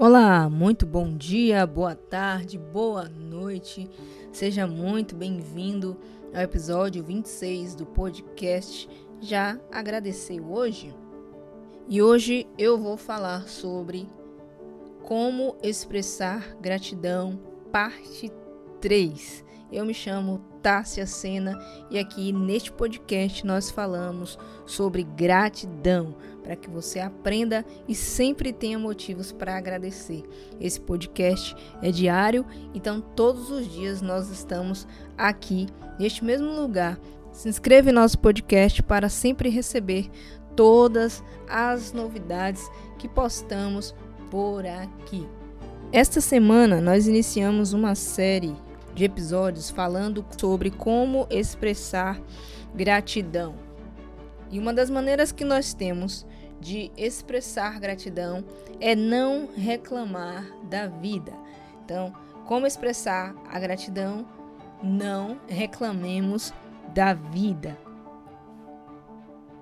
Olá, muito bom dia, boa tarde, boa noite. Seja muito bem-vindo ao episódio 26 do podcast Já Agradeceu hoje? E hoje eu vou falar sobre como expressar gratidão, parte 3. Eu me chamo Tássia Sena e aqui neste podcast nós falamos sobre gratidão para que você aprenda e sempre tenha motivos para agradecer. Esse podcast é diário, então todos os dias nós estamos aqui neste mesmo lugar. Se inscreva em nosso podcast para sempre receber todas as novidades que postamos por aqui. Esta semana nós iniciamos uma série de episódios falando sobre como expressar gratidão. E uma das maneiras que nós temos de expressar gratidão é não reclamar da vida. Então, como expressar a gratidão? Não reclamemos da vida.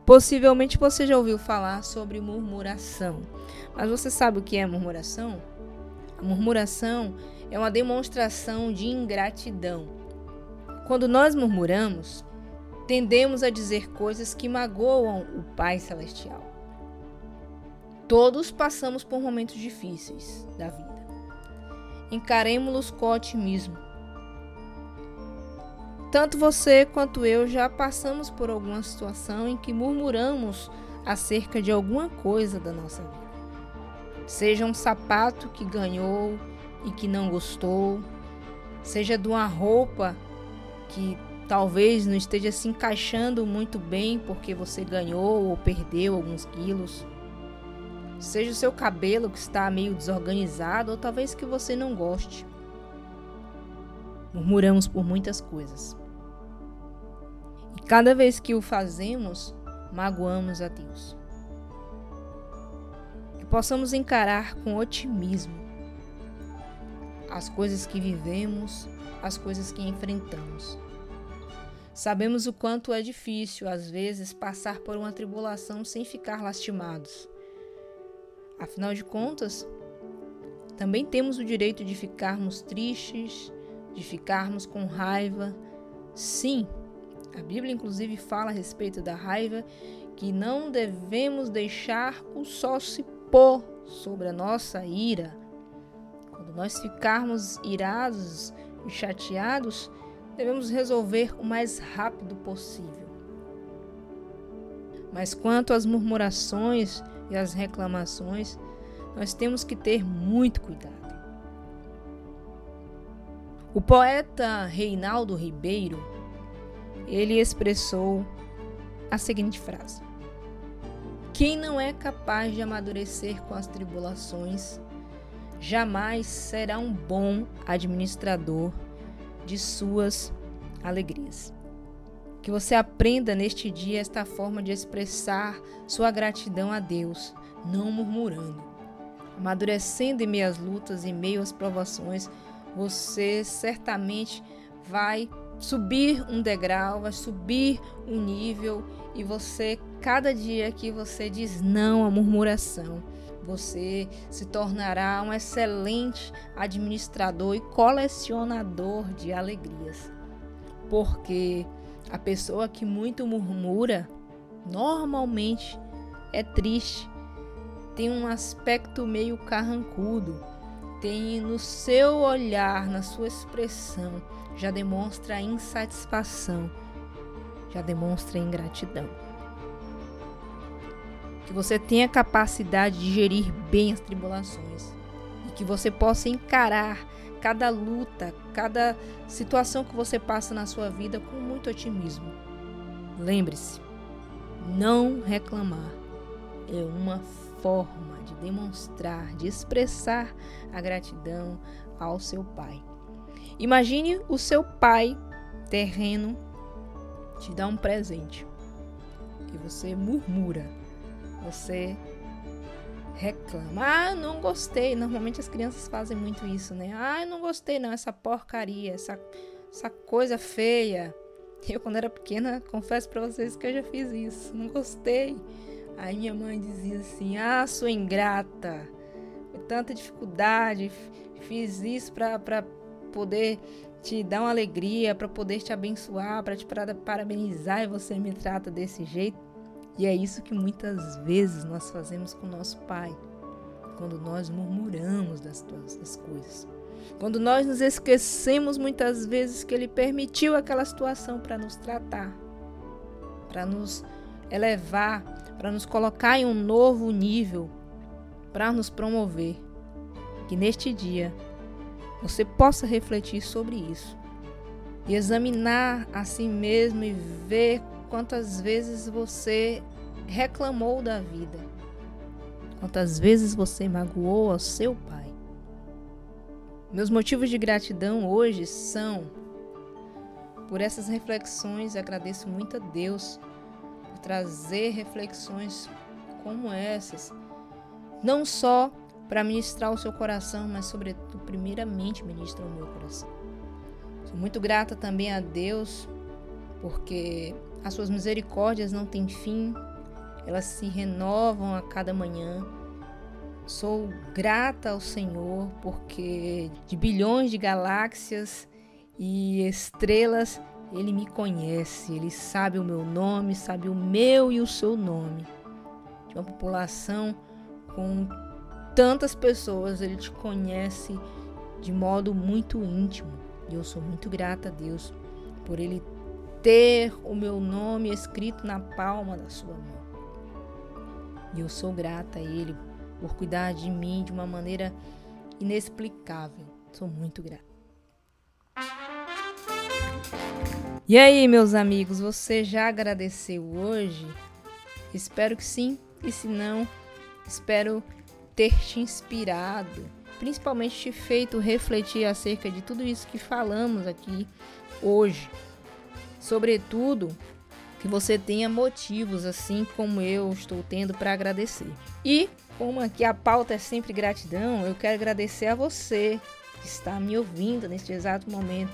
Possivelmente você já ouviu falar sobre murmuração, mas você sabe o que é murmuração? A murmuração é uma demonstração de ingratidão. Quando nós murmuramos, tendemos a dizer coisas que magoam o Pai Celestial. Todos passamos por momentos difíceis da vida. Encaremos-los com otimismo. Tanto você quanto eu já passamos por alguma situação em que murmuramos acerca de alguma coisa da nossa vida. Seja um sapato que ganhou e que não gostou, seja de uma roupa que talvez não esteja se encaixando muito bem porque você ganhou ou perdeu alguns quilos. Seja o seu cabelo que está meio desorganizado ou talvez que você não goste. Murmuramos por muitas coisas. E cada vez que o fazemos, magoamos a Deus. Que possamos encarar com otimismo as coisas que vivemos, as coisas que enfrentamos. Sabemos o quanto é difícil, às vezes, passar por uma tribulação sem ficar lastimados. Afinal de contas, também temos o direito de ficarmos tristes, de ficarmos com raiva. Sim, a Bíblia inclusive fala a respeito da raiva que não devemos deixar o sol se pôr sobre a nossa ira. Quando nós ficarmos irados e chateados, devemos resolver o mais rápido possível. Mas quanto às murmurações e as reclamações, nós temos que ter muito cuidado. O poeta Reinaldo Ribeiro, ele expressou a seguinte frase: Quem não é capaz de amadurecer com as tribulações, jamais será um bom administrador de suas alegrias. Que você aprenda neste dia esta forma de expressar sua gratidão a Deus, não murmurando. Amadurecendo em meio às lutas, em meio às provações, você certamente vai subir um degrau, vai subir um nível e você, cada dia que você diz não à murmuração, você se tornará um excelente administrador e colecionador de alegrias. Porque a pessoa que muito murmura normalmente é triste, tem um aspecto meio carrancudo, tem no seu olhar, na sua expressão, já demonstra insatisfação, já demonstra ingratidão. Que você tenha capacidade de gerir bem as tribulações e que você possa encarar cada luta, cada situação que você passa na sua vida com muito otimismo. Lembre-se, não reclamar é uma forma de demonstrar, de expressar a gratidão ao seu pai. Imagine o seu pai terreno te dar um presente e você murmura, você reclama. Ah, não gostei. Normalmente as crianças fazem muito isso, né? Ah, não gostei não, essa porcaria, essa, essa coisa feia. Eu, quando era pequena, confesso para vocês que eu já fiz isso. Não gostei. Aí minha mãe dizia assim: Ah, sua ingrata. tanta dificuldade, fiz isso para poder te dar uma alegria, para poder te abençoar, para te parabenizar e você me trata desse jeito. E é isso que muitas vezes nós fazemos com nosso Pai, quando nós murmuramos das, das coisas. Quando nós nos esquecemos muitas vezes que Ele permitiu aquela situação para nos tratar, para nos elevar, para nos colocar em um novo nível, para nos promover. Que neste dia você possa refletir sobre isso e examinar a si mesmo e ver quantas vezes você reclamou da vida, quantas vezes você magoou ao seu pai. Meus motivos de gratidão hoje são por essas reflexões, agradeço muito a Deus por trazer reflexões como essas, não só para ministrar o seu coração, mas sobretudo, primeiramente, ministra o meu coração. Sou muito grata também a Deus, porque as suas misericórdias não têm fim, elas se renovam a cada manhã. Sou grata ao Senhor, porque de bilhões de galáxias e estrelas, Ele me conhece, Ele sabe o meu nome, sabe o meu e o seu nome. De uma população com tantas pessoas, ele te conhece de modo muito íntimo. E eu sou muito grata a Deus por ele ter o meu nome escrito na palma da sua mão. E eu sou grata a ele por cuidar de mim de uma maneira inexplicável. Sou muito grata. E aí, meus amigos, você já agradeceu hoje? Espero que sim, e se não, espero ter te inspirado, principalmente te feito refletir acerca de tudo isso que falamos aqui hoje. Sobretudo, que você tenha motivos, assim como eu estou tendo para agradecer. E, como aqui a pauta é sempre gratidão, eu quero agradecer a você que está me ouvindo neste exato momento.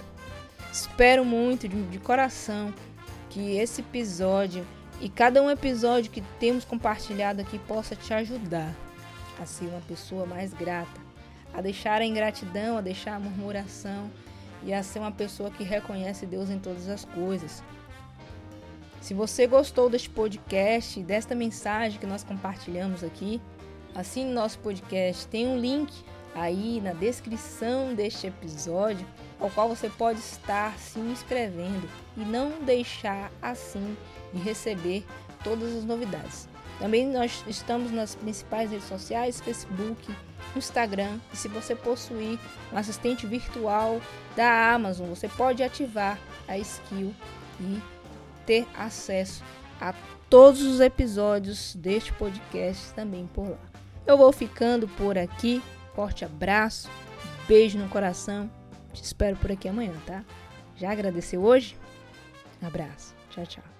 Espero muito de, de coração que esse episódio e cada um episódio que temos compartilhado aqui possa te ajudar a ser uma pessoa mais grata, a deixar a ingratidão, a deixar a murmuração e a ser uma pessoa que reconhece Deus em todas as coisas. Se você gostou deste podcast, desta mensagem que nós compartilhamos aqui, assine nosso podcast. Tem um link aí na descrição deste episódio, ao qual você pode estar se inscrevendo e não deixar assim de receber todas as novidades. Também nós estamos nas principais redes sociais, Facebook, Instagram. E se você possuir um assistente virtual da Amazon, você pode ativar a skill e ter acesso a todos os episódios deste podcast também por lá. Eu vou ficando por aqui. Forte abraço, beijo no coração. Te espero por aqui amanhã, tá? Já agradeceu hoje? Abraço. Tchau, tchau.